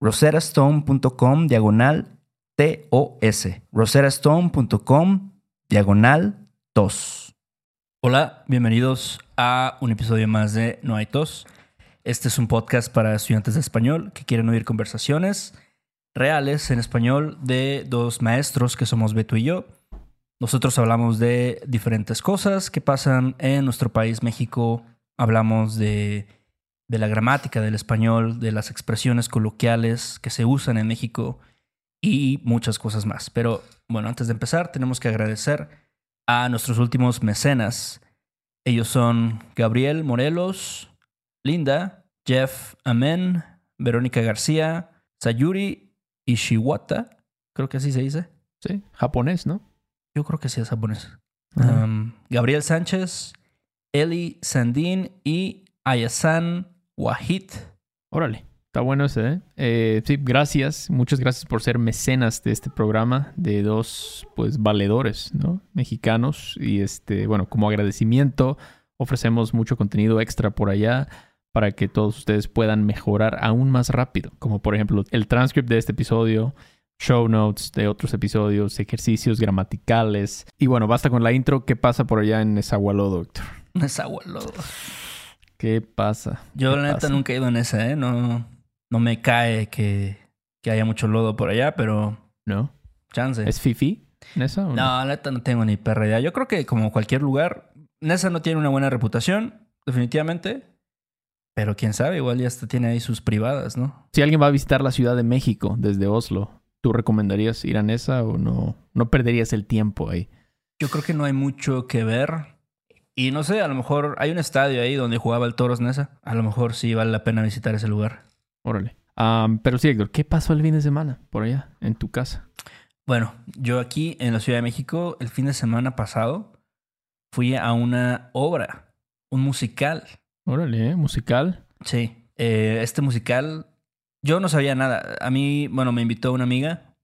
roserastone.com diagonal TOS. roserastone.com diagonal TOS. Hola, bienvenidos a un episodio más de No hay tos. Este es un podcast para estudiantes de español que quieren oír conversaciones reales en español de dos maestros que somos Beto y yo. Nosotros hablamos de diferentes cosas que pasan en nuestro país, México. Hablamos de, de la gramática del español, de las expresiones coloquiales que se usan en México y muchas cosas más. Pero bueno, antes de empezar, tenemos que agradecer a nuestros últimos mecenas. Ellos son Gabriel Morelos, Linda, Jeff Amen, Verónica García, Sayuri Ishiwata, creo que así se dice. Sí, japonés, ¿no? Yo creo que sí es japonés. Um, Gabriel Sánchez, Eli Sandin y Ayasan Wahid. Órale. Está bueno ese, ¿eh? ¿eh? Sí, gracias. Muchas gracias por ser mecenas de este programa de dos, pues, valedores, ¿no? Mexicanos. Y este, bueno, como agradecimiento, ofrecemos mucho contenido extra por allá para que todos ustedes puedan mejorar aún más rápido. Como por ejemplo, el transcript de este episodio, show notes de otros episodios, ejercicios gramaticales. Y bueno, basta con la intro. ¿Qué pasa por allá en Nezahualóyotl, doctor? Nezahualóyotl. ¿Qué pasa? Yo, ¿Qué la neta, nunca he ido en esa, ¿eh? No, no me cae que, que haya mucho lodo por allá, pero ¿No? chance. ¿Es Fifi? ¿Nesa o no? No, la neta no tengo ni perra idea. Yo creo que como cualquier lugar, Nesa no tiene una buena reputación, definitivamente. Pero quién sabe, igual ya hasta tiene ahí sus privadas, ¿no? Si alguien va a visitar la Ciudad de México desde Oslo, ¿tú recomendarías ir a Nesa o no? No perderías el tiempo ahí. Yo creo que no hay mucho que ver. Y no sé, a lo mejor hay un estadio ahí donde jugaba el Toros Nesa. A lo mejor sí vale la pena visitar ese lugar. Órale. Pero sí, Héctor, ¿qué pasó el fin de semana por allá, en tu casa? Bueno, yo aquí en la Ciudad de México, el fin de semana pasado, fui a una obra, un musical. Órale, ¿eh? musical. Sí, eh, este musical, yo no sabía nada. A mí, bueno, me invitó una amiga,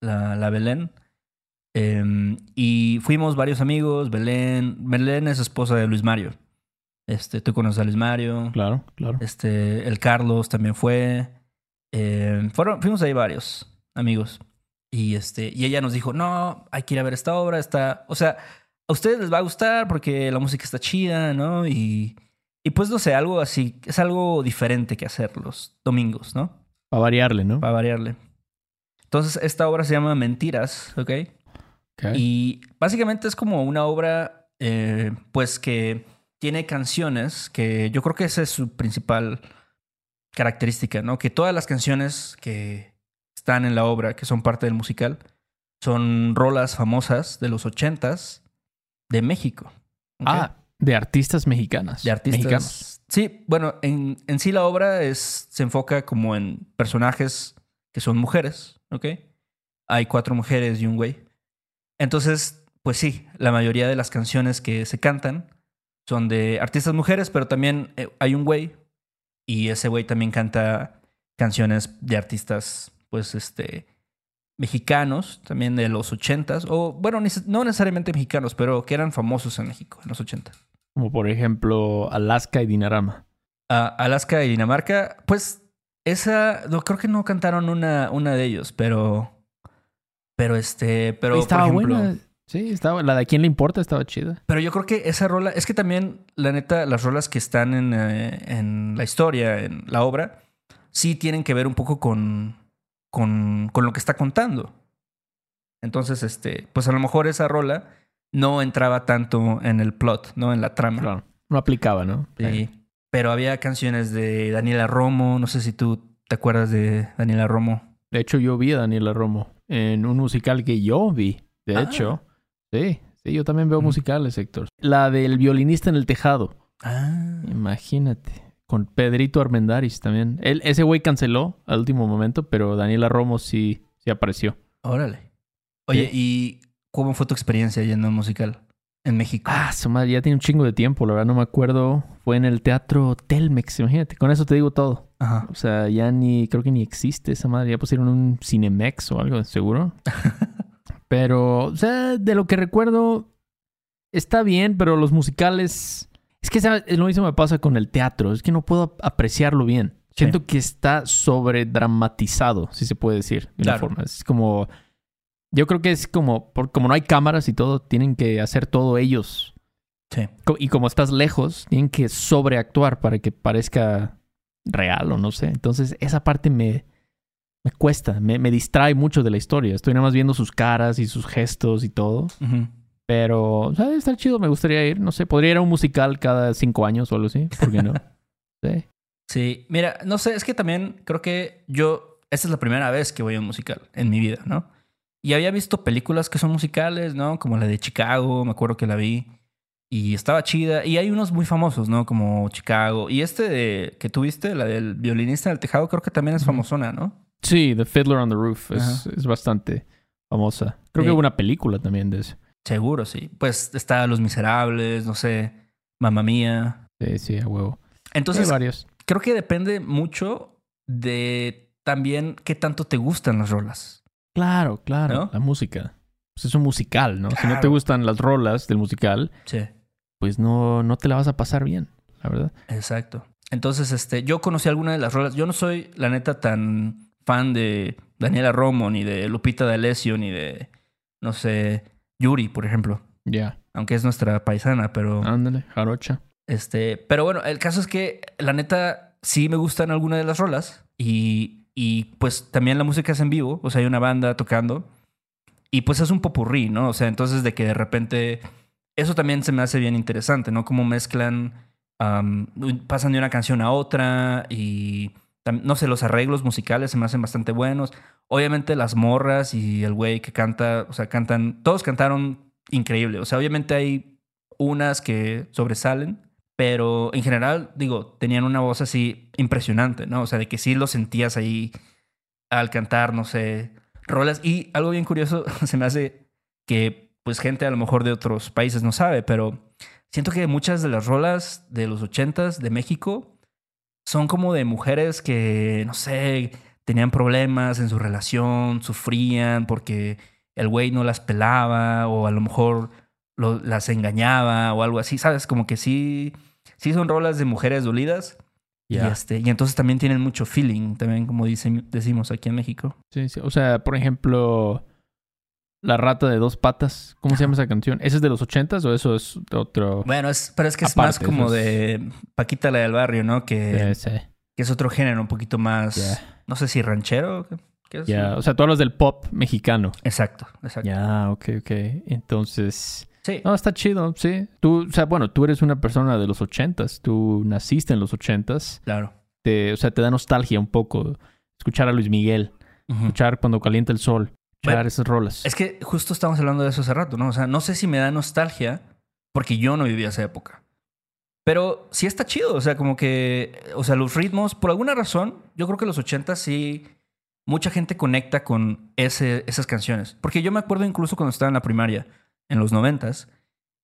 la, la Belén, eh, y fuimos varios amigos. Belén, Belén es esposa de Luis Mario. Este, tú conoces a Luis Mario. Claro, claro. Este, el Carlos también fue. Eh, fueron, fuimos ahí varios amigos. Y este, y ella nos dijo, no, hay que ir a ver esta obra, está, o sea, a ustedes les va a gustar porque la música está chida, ¿no? Y, y pues no sé, algo así, es algo diferente que hacer los domingos, ¿no? Para variarle, ¿no? Para variarle. Entonces, esta obra se llama Mentiras, ¿ok? Y básicamente es como una obra, eh, pues que tiene canciones que yo creo que esa es su principal característica, ¿no? Que todas las canciones que están en la obra, que son parte del musical, son rolas famosas de los ochentas de México. Ah, de artistas mexicanas. de artistas. Mexicanos. Sí, bueno, en, en sí la obra es, se enfoca como en personajes que son mujeres, ¿ok? Hay cuatro mujeres y un güey. Entonces, pues sí, la mayoría de las canciones que se cantan son de artistas mujeres, pero también eh, hay un güey y ese güey también canta canciones de artistas, pues, este, mexicanos, también de los ochentas, o bueno, no necesariamente mexicanos, pero que eran famosos en México en los ochentas. Como por ejemplo Alaska y Dinarama. a Alaska y Dinamarca, pues esa, no, creo que no cantaron una, una de ellos, pero, pero este, pero estaba por ejemplo, buena. Sí, estaba. La de a quién le importa estaba chida. pero yo creo que esa rola, es que también, la neta, las rolas que están en, eh, en la historia, en la obra, sí tienen que ver un poco con, con, con lo que está contando. Entonces, este, pues a lo mejor esa rola no entraba tanto en el plot, ¿no? En la trama. Claro. No aplicaba, ¿no? Sí. Pero había canciones de Daniela Romo. No sé si tú te acuerdas de Daniela Romo. De hecho, yo vi a Daniela Romo en un musical que yo vi. De Ah. hecho, sí, sí, yo también veo Mm. musicales, Héctor. La del violinista en el tejado. Ah. Imagínate. Con Pedrito Armendaris también. Él, ese güey canceló al último momento, pero Daniela Romo sí, sí apareció. Órale. Oye, ¿y cómo fue tu experiencia yendo a un musical en México? Ah, su madre, ya tiene un chingo de tiempo, la verdad no me acuerdo. Fue en el teatro Telmex, imagínate. Con eso te digo todo. Ajá. O sea, ya ni, creo que ni existe esa madre. Ya pusieron un Cinemex o algo, seguro. pero, o sea, de lo que recuerdo, está bien, pero los musicales. Es que ¿sabes? lo mismo me pasa con el teatro. Es que no puedo apreciarlo bien. Sí. Siento que está sobredramatizado, si se puede decir de una Claro. forma. Es como. Yo creo que es como. por- como no hay cámaras y todo, tienen que hacer todo ellos. Sí. Y como estás lejos, tienen que sobreactuar para que parezca real o no sé. Entonces, esa parte me, me cuesta, me, me distrae mucho de la historia. Estoy nada más viendo sus caras y sus gestos y todo. Ujú. Pero, o sea, está chido, me gustaría ir. No sé, podría ir a un musical cada cinco años o algo así. ¿Por qué no? Sí. Sí, mira, no sé, es que también creo que yo, esta es la primera vez que voy a un musical en mi vida, ¿no? Y había visto películas que son musicales, ¿no? Como la de Chicago, me acuerdo que la vi. Y estaba chida. Y hay unos muy famosos, ¿no? Como Chicago. Y este de, que tuviste, la del violinista del tejado, creo que también es famosona, ¿no? Sí, The Fiddler on the Roof es, bastante famosa. Creo Sí. que hubo una película también de eso. Seguro, sí. Pues está Los Miserables, no sé, Mamma Mía. Sí, sí, a huevo. Entonces, varios. creo que depende mucho de también qué tanto te gustan las rolas. Claro, claro. ¿No? La música. Pues es un musical, ¿no? Si no te gustan las rolas del musical, Sí. pues no, no te la vas a pasar bien, la verdad. Exacto. Entonces, este, yo conocí algunas de las rolas. Yo no soy, la neta, tan fan de Daniela Romo, ni de Lupita D'Alessio, ni de, no sé, Yuri, por ejemplo. Ya. Aunque es nuestra paisana, pero... Ándale, jarocha. Este, pero bueno, el caso es que la neta sí me gustan algunas de las rolas y, y pues también la música es en vivo, o sea, hay una banda tocando y pues es un popurrí, ¿no? O sea, entonces de que de repente eso también se me hace bien interesante, ¿no? Cómo mezclan, am, pasan de una canción a otra y no sé, los arreglos musicales se me hacen bastante buenos. Obviamente las morras y el güey que canta, o sea, cantan, todos cantaron increíble, o sea, obviamente hay unas que sobresalen, pero en general, digo, tenían una voz así impresionante, ¿no? O sea, de que sí lo sentías ahí al cantar, no sé, rolas. Y algo bien curioso se me hace que, pues, gente a lo mejor de otros países no sabe, pero siento que muchas de las rolas de los ochentas de México son como de mujeres que, no sé, tenían problemas en su relación, sufrían porque el güey no las pelaba o a lo mejor lo- las engañaba o algo así, ¿sabes? Como que sí, sí son rolas de mujeres dolidas. Y, este, y entonces también tienen mucho feeling, también como dicen, decimos aquí en México. Sí, sí. O sea, por ejemplo, La rata de dos patas. ¿Cómo se llama esa canción? ¿Ese es de los ochentas o eso es otro? Bueno, es, pero es que es más como eso es- de Paquita la del barrio, ¿no? Que, Sí, sí. que es otro género un poquito más, no sé si ranchero. ¿qué- es? Ya, o sea, tú hablas del pop mexicano. Exacto, exacto. Ya, ok, ok. Entonces, Sí, no, está chido, sí. Tú, o sea, bueno, tú eres una persona de los ochentas. Tú naciste en los ochentas. claro. Te, o sea, te da nostalgia un poco escuchar a Luis Miguel, escuchar cuando calienta el sol. escuchar esas rolas. Es que justo estamos hablando de eso hace rato, ¿no? O sea, no sé si me da nostalgia porque yo no viví esa época. Pero sí está chido, o sea, como que, o sea, los ritmos, por alguna razón, yo creo que los 80 sí, mucha gente conecta con ese, esas canciones. Porque yo me acuerdo incluso cuando estaba en la primaria, en los 90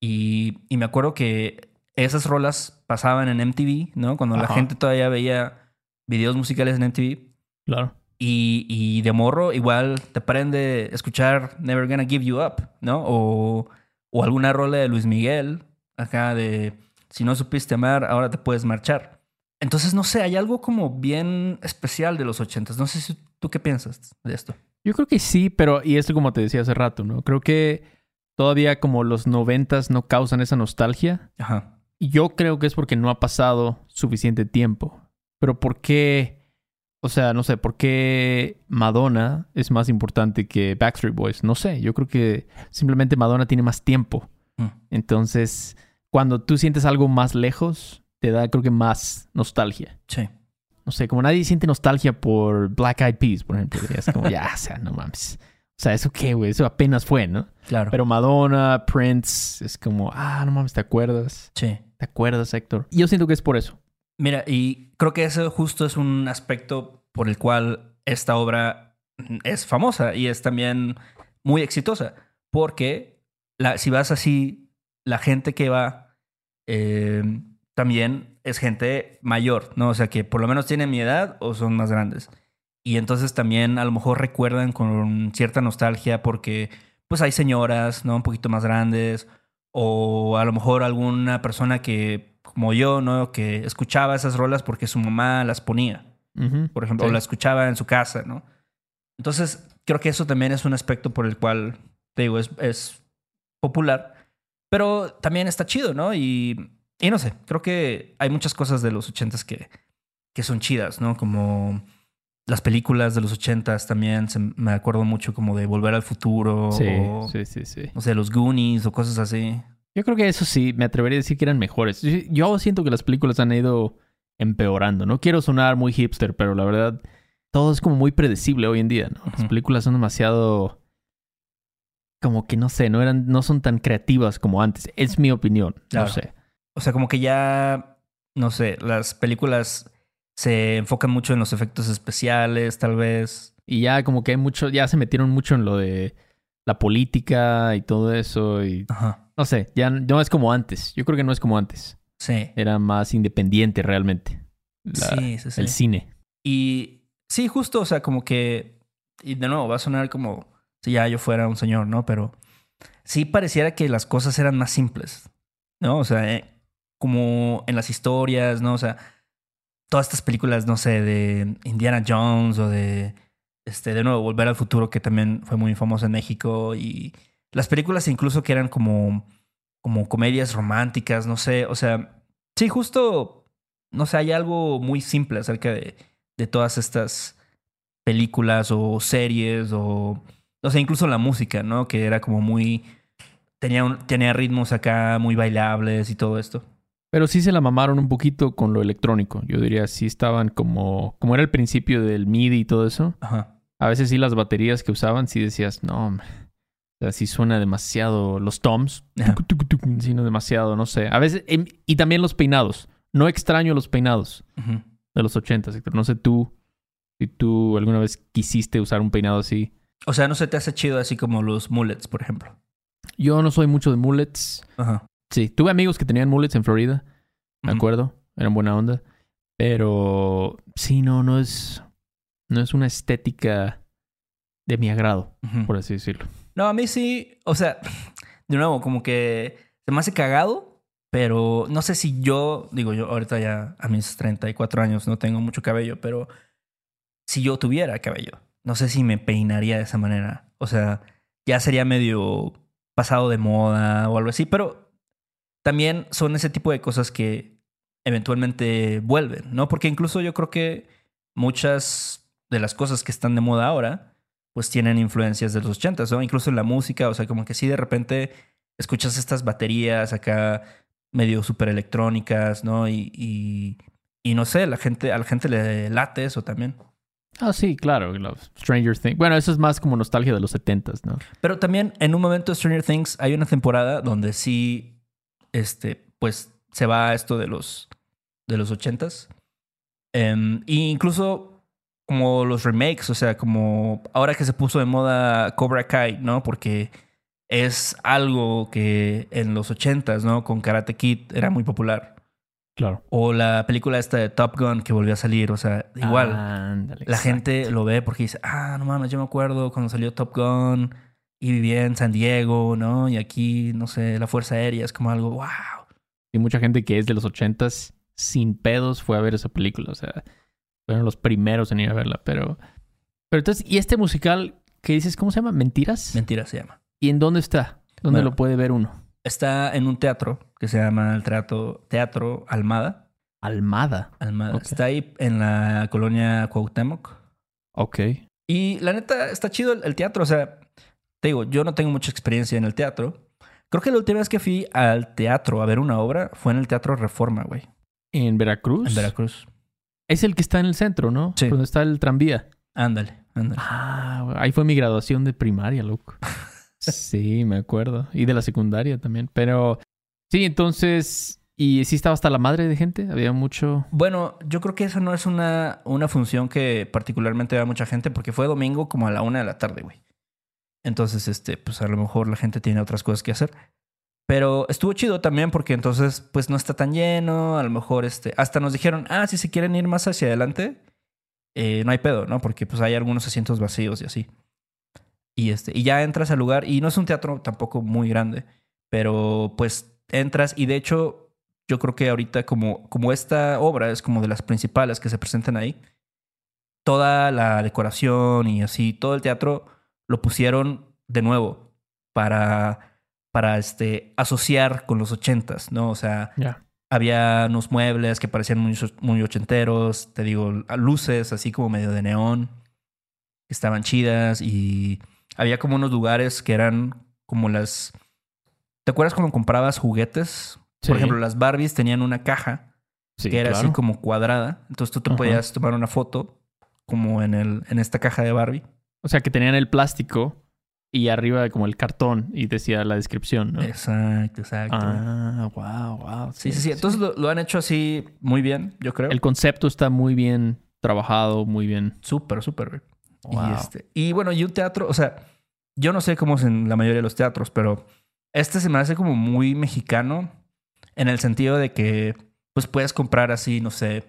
y, y me acuerdo que esas rolas pasaban en MTV, ¿no? Cuando la Ajá. gente todavía veía videos musicales en MTV. Claro. Y, y de morro igual te prende escuchar Never Gonna Give You Up, ¿no? O, o alguna rola de Luis Miguel, acá de Si no supiste amar, ahora te puedes marchar. Entonces, no sé, hay algo como bien especial de los ochentas. No sé si tú qué piensas de esto. Yo creo que sí, pero, y esto como te decía hace rato, ¿no? Creo que todavía como los noventas no causan esa nostalgia. Ajá. Yo creo que es porque no ha pasado suficiente tiempo. Pero ¿por qué? O sea, no sé, ¿por qué Madonna es más importante que Backstreet Boys? No sé, yo creo que simplemente Madonna tiene más tiempo. Mm. Entonces, cuando tú sientes algo más lejos, te da creo que más nostalgia. Sí. No sé, como nadie siente nostalgia por Black Eyed Peas, por ejemplo. Es como, ya, o sea, no mames. O sea, ¿eso qué, güey? Eso apenas fue, ¿no? Claro. Pero Madonna, Prince, es como, ah, no mames, ¿te acuerdas? sí. ¿Te acuerdas, Héctor? Y yo siento que es por eso. Mira, y creo que eso justo es un aspecto por el cual esta obra es famosa y es también muy exitosa. Porque la, si vas así, la gente que va eh, también es gente mayor, ¿no? O sea, que por lo menos tienen mi edad o son más grandes. Y entonces también a lo mejor recuerdan con cierta nostalgia porque pues hay señoras, ¿no? Un poquito más grandes o a lo mejor alguna persona que, como yo, ¿no? Que escuchaba esas rolas porque su mamá las ponía, por ejemplo, Sí. o la escuchaba en su casa, ¿no? Entonces, creo que eso también es un aspecto por el cual, te digo, es, es popular, pero también está chido, ¿no? Y, y no sé, creo que hay muchas cosas de los ochentas que, que son chidas, ¿no? Como las películas de los ochentas también, se- me acuerdo mucho como de Volver al Futuro, Sí, o, sí, sí, sí. no sé, los Goonies o cosas así. Yo creo que eso sí, me atrevería a decir que eran mejores. Yo- siento que las películas han ido empeorando. No quiero sonar muy hipster, pero la verdad, todo es como muy predecible hoy en día, ¿no? Las películas son demasiado. Como que no sé, no eran, no son tan creativas como antes. Es mi opinión. Claro. No sé. O sea, como que ya, no sé, las películas se enfocan mucho en los efectos especiales, tal vez. Y ya como que hay mucho, ya se metieron mucho en lo de la política y todo eso. Y Ajá. no sé, ya no es como antes. Yo creo que no es como antes. Sí. Era más independiente realmente. La- sí, sí, sí. El cine. Y sí, justo, o sea, como que, y de nuevo, va a sonar como si ya yo fuera un señor, ¿no? Pero sí pareciera que las cosas eran más simples, ¿no? O sea, eh, como en las historias, ¿no? O sea, todas estas películas, no sé, de Indiana Jones o de, este, de nuevo, Volver al Futuro, que también fue muy famoso en México, y las películas incluso que eran como, como comedias románticas, no sé, o sea, sí, justo, no sé, hay algo muy simple acerca de, de todas estas películas o series o, o sea, incluso la música, ¿no? Que era como muy, tenía, un- tenía ritmos acá muy bailables y todo esto. Pero sí se la mamaron un poquito con lo electrónico. Yo diría, sí estaban como... Como era el principio del MIDI y todo eso. Ajá. A veces sí las baterías que usaban, sí decías, no. O sea, sí suena demasiado... Los toms. Ajá. tucu, tucu, tucu, Sí, no, demasiado, no sé. A veces... em, Y también los peinados. No extraño los peinados de los ochentas, Héctor. No sé tú... Si tú alguna vez quisiste usar un peinado así. O sea, no se te hace chido así como los mullets, por ejemplo. Yo no soy mucho de mullets. Ajá. Sí, tuve amigos que tenían mullets en Florida. Me acuerdo, eran buena onda. Pero sí, no, no es. No es una estética de mi agrado, por así decirlo. No, a mí sí, o sea, de nuevo, como que se me hace cagado, pero no sé si yo, digo yo, ahorita ya a mis 34 años no tengo mucho cabello, pero si yo tuviera cabello, no sé si me peinaría de esa manera. O sea, ya sería medio pasado de moda o algo así, pero también son ese tipo de cosas que eventualmente vuelven, ¿no? Porque incluso yo creo que muchas de las cosas que están de moda ahora, pues tienen influencias de los ochentas, ¿no? Incluso en la música, o sea, como que sí de repente escuchas estas baterías acá medio súper electrónicas, ¿no? Y, y, y no sé, la gente, a la gente le late eso también. Ah, sí, claro. Stranger Things. Bueno, eso es más como nostalgia de los 70s, ¿no? Pero también en un momento de Stranger Things hay una temporada donde sí, este, pues se va a esto de los, de los 80s. Em, e incluso como los remakes, o sea, como ahora que se puso de moda Cobra Kai, ¿no? Porque es algo que en los 80s, ¿no? Con Karate Kid era muy popular. Claro. O la película esta de Top Gun que volvió a salir, o sea, igual. la gente lo ve porque dice, ah, no mames, yo me acuerdo cuando salió Top Gun y vivía en San Diego, ¿no? Y aquí, no sé, la Fuerza Aérea es como algo, wow. Y mucha gente que es de los ochentas, sin pedos, fue a ver esa película, o sea, fueron los primeros en ir a verla, pero... Pero entonces, ¿y este musical que dices, cómo se llama? ¿Mentiras? Mentiras se llama. ¿Y en dónde está? ¿Dónde lo puede ver uno? Está en un teatro que se llama el Teatro, teatro Almada. Almada. Almada. Está ahí en la colonia Cuauhtémoc. Ok. Y la neta, está chido el, teatro. O sea, te digo, yo no tengo mucha experiencia en el teatro. Creo que la última vez que fui al teatro a ver una obra fue en el Teatro Reforma, güey. ¿En Veracruz? En Veracruz. Es el que está en el centro, ¿no? Sí. Donde está el tranvía. Ándale, ándale. Ah, ahí fue mi graduación de primaria, loco. Sí, me acuerdo. Y de la secundaria también. Pero sí, entonces. ¿Y si estaba hasta la madre de gente? Había mucho. Bueno, yo creo que esa no es una, una función que particularmente vea mucha gente, porque fue domingo como a la una de la tarde, güey. Entonces, este, pues a lo mejor la gente tiene otras cosas que hacer. Pero estuvo chido también porque entonces, pues no está tan lleno. A lo mejor, este, hasta nos dijeron, ah, si se quieren ir más hacia adelante, eh, no hay pedo, ¿no? Porque pues hay algunos asientos vacíos y así. Y, este, y ya entras al lugar y no es un teatro tampoco muy grande, pero pues entras y de hecho yo creo que ahorita como, como esta obra es como de las principales que se presentan ahí, toda la decoración y así, todo el teatro lo pusieron de nuevo para, para este, asociar con los ochentas, ¿no? O sea, había unos muebles que parecían muy, muy ochenteros, te digo, luces así como medio de neón, que estaban chidas y había como unos lugares que eran como las... ¿Te acuerdas cuando comprabas juguetes? Por ejemplo, las Barbies tenían una caja que era así como cuadrada. Entonces tú te podías tomar una foto como en, el, en esta caja de Barbie. O sea, que tenían el plástico y arriba como el cartón y decía la descripción, ¿no? Exacto, exacto. Ah, wow, wow. Sí, sí, sí. Entonces lo, han hecho así muy bien, yo creo. El concepto está muy bien trabajado, muy bien. Súper, súper. Y, este, y bueno, y un teatro, o sea, yo no sé cómo es en la mayoría de los teatros, pero este se me hace como muy mexicano en el sentido de que pues puedes comprar así, no sé,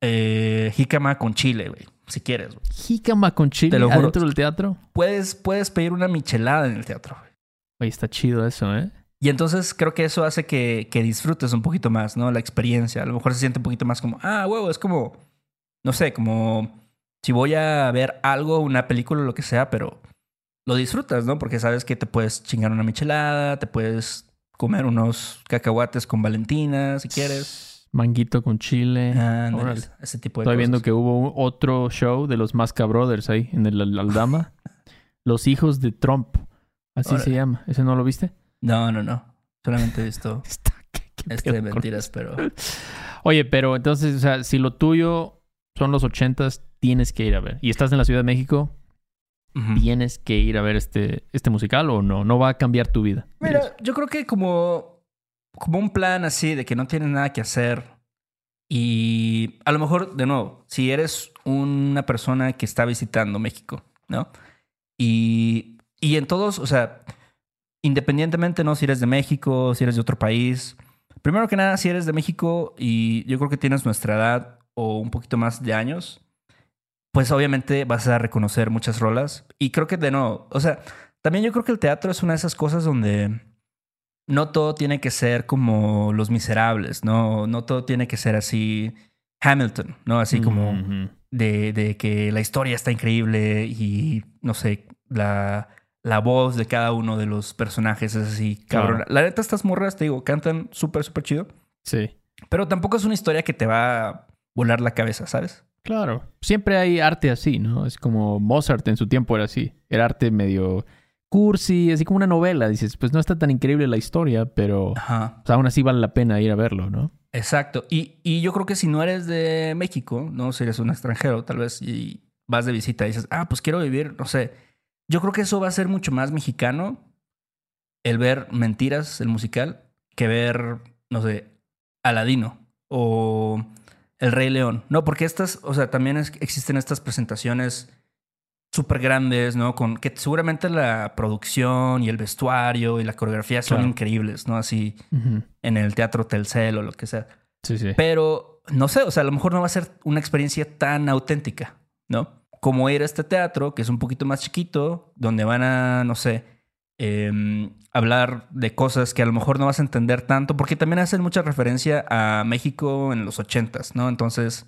eh, jícama con chile, güey, si quieres. Güey. Jícama con chile lo adentro del teatro. Puedes, puedes pedir una michelada en el teatro. Güey. Oye, está chido eso, ¿eh? Y entonces creo que eso hace que, que disfrutes un poquito más, ¿no? La experiencia. A lo mejor se siente un poquito más como, ah, huevo, es como, no sé, como si voy a ver algo, una película o lo que sea, pero lo disfrutas, ¿no? Porque sabes que te puedes chingar una michelada, te puedes comer unos cacahuates con Valentina, si quieres. Manguito con chile. Ah, ese tipo de Estoy viendo que hubo otro show de los Masca Brothers ahí, en el Aldama. los hijos de Trump. Así se llama. ¿Ese no lo viste? No, no, no. Solamente he visto este de mentiras, pero... Oye, pero entonces, o sea, si lo tuyo son los ochentas, tienes que ir a ver. Y estás en la Ciudad de México, tienes que ir a ver este, este musical o no? ¿No va a cambiar tu vida? Mira, yo creo que como, como un plan así de que no tienes nada que hacer y a lo mejor, de nuevo, si eres una persona que está visitando México, ¿no? Y, y en todos, o sea, independientemente, ¿no? Si eres de México, si eres de otro país. Primero que nada, si eres de México y yo creo que tienes nuestra edad o un poquito más de años, pues obviamente vas a reconocer muchas rolas. Y creo que de nuevo, o sea, también yo creo que el teatro es una de esas cosas donde no todo tiene que ser como Los Miserables, no, no todo tiene que ser así Hamilton, ¿no? Así como de, de, que la historia está increíble y, no sé, la, la voz de cada uno de los personajes es así, cabrón. La neta, estas morras, te digo, cantan súper, súper chido. Sí. Pero tampoco es una historia que te va a volar la cabeza, ¿sabes? Claro. Siempre hay arte así, ¿no? Es como Mozart en su tiempo era así. Era arte medio cursi, así como una novela. Dices, pues no está tan increíble la historia, pero pues, aún así vale la pena ir a verlo, ¿no? Exacto. Y, y yo creo que si no eres de México, ¿no? Si eres un extranjero, tal vez, y vas de visita y dices, ah, pues quiero vivir, no sé. Yo creo que eso va a ser mucho más mexicano el ver Mentiras, el musical, que ver, no sé, Aladino o El Rey León. No, porque estas, o sea, también es- existen estas presentaciones súper grandes, ¿no? Con que seguramente la producción y el vestuario y la coreografía son Claro. increíbles, ¿no? Así en el teatro Telcel o lo que sea. Sí, sí. Pero no sé, o sea, a lo mejor no va a ser una experiencia tan auténtica, ¿no? Como ir a este teatro, que es un poquito más chiquito, donde van a, no sé, em, hablar de cosas que a lo mejor no vas a entender tanto, porque también hacen mucha referencia a México en los ochentas, ¿no? Entonces,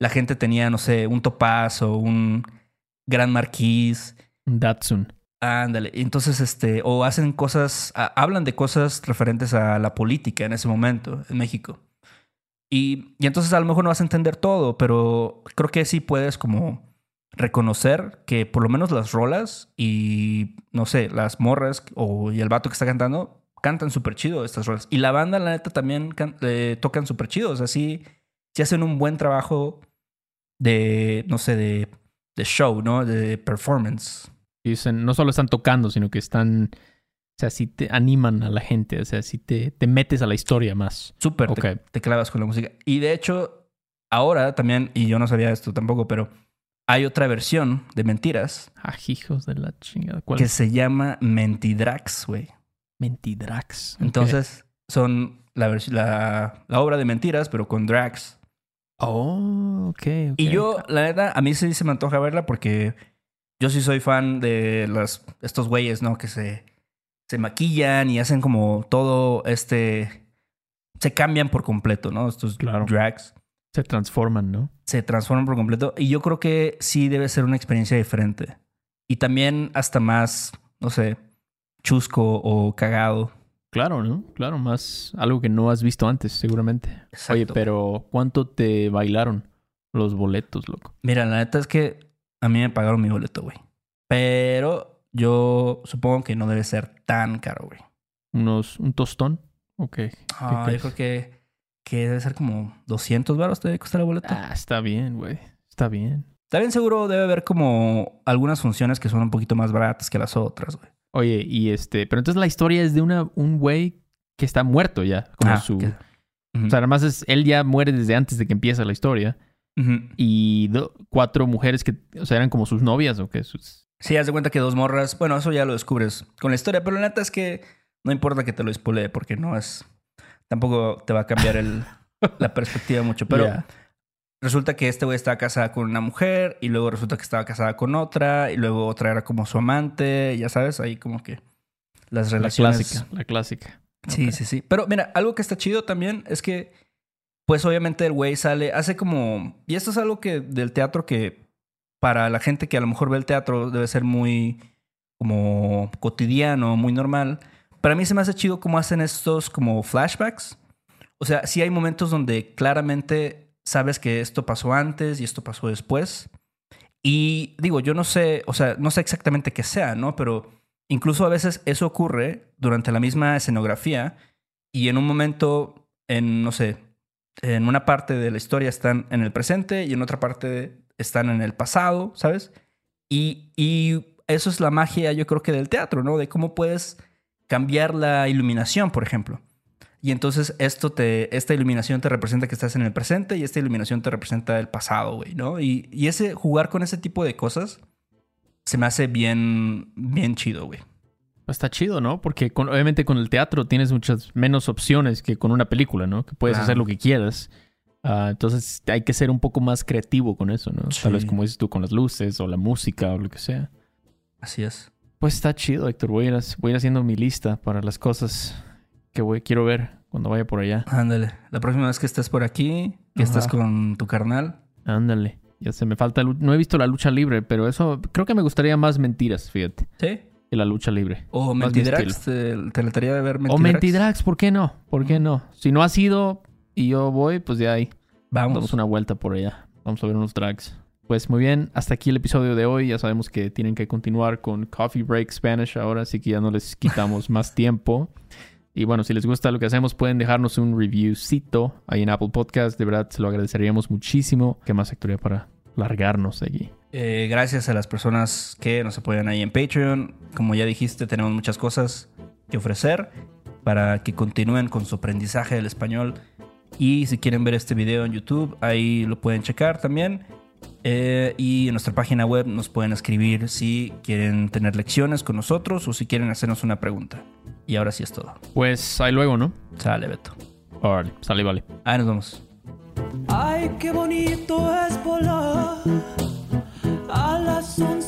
la gente tenía, no sé, un topaz o un gran marquís. Un Datsun. Ándale. Entonces, este, o hacen cosas, a- hablan de cosas referentes a la política en ese momento en México. Y, y entonces a lo mejor no vas a entender todo, pero creo que sí puedes como reconocer que por lo menos las rolas y, no sé, las morras o, y el vato que está cantando cantan súper chido estas rolas. Y la banda, la neta, también can- eh, tocan súper chido. O sea, sí, sí hacen un buen trabajo de, no sé, de, de show, ¿no? De performance. Dicen, no solo están tocando, sino que están. O sea, sí te animan a la gente. O sea, sí te, te metes a la historia más. Súper, te- Ok. te, clavas con la música. Y de hecho, ahora también, y yo no sabía esto tampoco, pero hay otra versión de Mentiras Ah, hijos de la chingada. ¿Cuál? que se llama Mentidrax, güey. Mentidrax. Entonces, son la, la, la obra de Mentiras, pero con drags. Oh, ok. ok. Y yo, la verdad, a mí sí se me antoja verla porque yo sí soy fan de las, estos güeyes, ¿no? Que se, se maquillan y hacen como todo este... Se cambian por completo, ¿no? Estos Claro. drags. Se transforman, ¿no? se transforman por completo. Y yo creo que sí debe ser una experiencia diferente. Y también hasta más, no sé, chusco o cagado. Claro, ¿no? Claro, más algo que no has visto antes, seguramente. Exacto. Oye, pero ¿cuánto te bailaron los boletos, loco? Mira, la neta es que a mí me pagaron mi boleto, güey. Pero yo supongo que no debe ser tan caro, güey. ¿Unos, un tostón? Ok. Ah, yo crees? creo que, que debe ser como 200 baros te debe costar el boleto. Ah, está bien, güey. Está bien. También seguro debe haber como algunas funciones que son un poquito más baratas que las otras, güey. Oye, y este, pero entonces la historia es de una, un güey que está muerto ya, como Ah, su... que-. O sea, además es, él ya muere desde antes de que empieza la historia. Y do- cuatro mujeres que, o sea, eran como sus novias o qué. Sus... Sí, haz de cuenta que dos morras. Bueno, eso ya lo descubres con la historia, pero la neta es que no importa que te lo spoilee porque no es. Tampoco te va a cambiar el, la perspectiva mucho. Pero. Resulta que este güey estaba casada con una mujer y luego resulta que estaba casada con otra y luego otra era como su amante. Ya sabes, ahí como que las La relaciones. clásica, la clásica. Sí, Ok. sí, sí. Pero mira, algo que está chido también es que, pues obviamente el güey sale, hace como, y esto es algo que del teatro que para la gente que a lo mejor ve el teatro debe ser muy como cotidiano, muy normal. Para mí se me hace chido cómo hacen estos como flashbacks. O sea, sí hay momentos donde claramente sabes que esto pasó antes y esto pasó después. Y digo, yo no sé, o sea, no sé exactamente qué sea, ¿no? Pero incluso a veces eso ocurre durante la misma escenografía y en un momento, en, no sé, en una parte de la historia están en el presente y en otra parte están en el pasado, ¿sabes? Y, y eso es la magia, yo creo que del teatro, ¿no? De cómo puedes cambiar la iluminación, por ejemplo. Y entonces esto te, esta iluminación te representa que estás en el presente y esta iluminación te representa el pasado, güey, ¿no? Y, y ese jugar con ese tipo de cosas se me hace bien, bien chido, güey. Pues Está chido, ¿no? Porque con- obviamente con el teatro tienes muchas menos opciones que con una película, ¿no? Que puedes Claro. hacer lo que quieras. Ah, entonces hay que ser un poco más creativo con eso, ¿no? Tal vez Sí. como dices tú, con las luces o la música o lo que sea. Así es. Pues está chido, Héctor. Voy a ir, voy a ir haciendo mi lista para las cosas que voy, quiero ver cuando vaya por allá. Ándale. La próxima vez que estés por aquí, que Ajá. con tu carnal. Ándale. Ya se me falta. No he visto la lucha libre, pero eso creo que me gustaría más mentiras, fíjate, ¿Sí? que la lucha libre. O Más Mentidrax. ¿Te, te lataría de ver Mentidrax? O Mentidrax, ¿por qué no? ¿Por qué no? Si no has ido y yo voy, pues ya ahí. Vamos. Damos una vuelta por allá. Vamos a ver unos drags. Pues muy bien, hasta aquí el episodio de hoy. Ya sabemos que tienen que continuar con Coffee Break Spanish ahora, así que ya no les quitamos más tiempo. Y bueno, si les gusta lo que hacemos, pueden dejarnos un reviewcito ahí en Apple Podcast. De verdad, se lo agradeceríamos muchísimo. ¿Qué más actualidad para largarnos aquí? Eh, gracias a las personas que nos apoyan ahí en Patreon. Como ya dijiste, tenemos muchas cosas que ofrecer para que continúen con su aprendizaje del español. Y si quieren ver este video en YouTube, ahí lo pueden checar también. Eh, y en nuestra página web nos pueden escribir si quieren tener lecciones con nosotros o si quieren hacernos una pregunta. Y ahora sí es todo. Pues ahí luego, ¿no? Sale, Beto. Órale, sale, vale. Ahí nos vemos. Ay, qué bonito es volar a las 11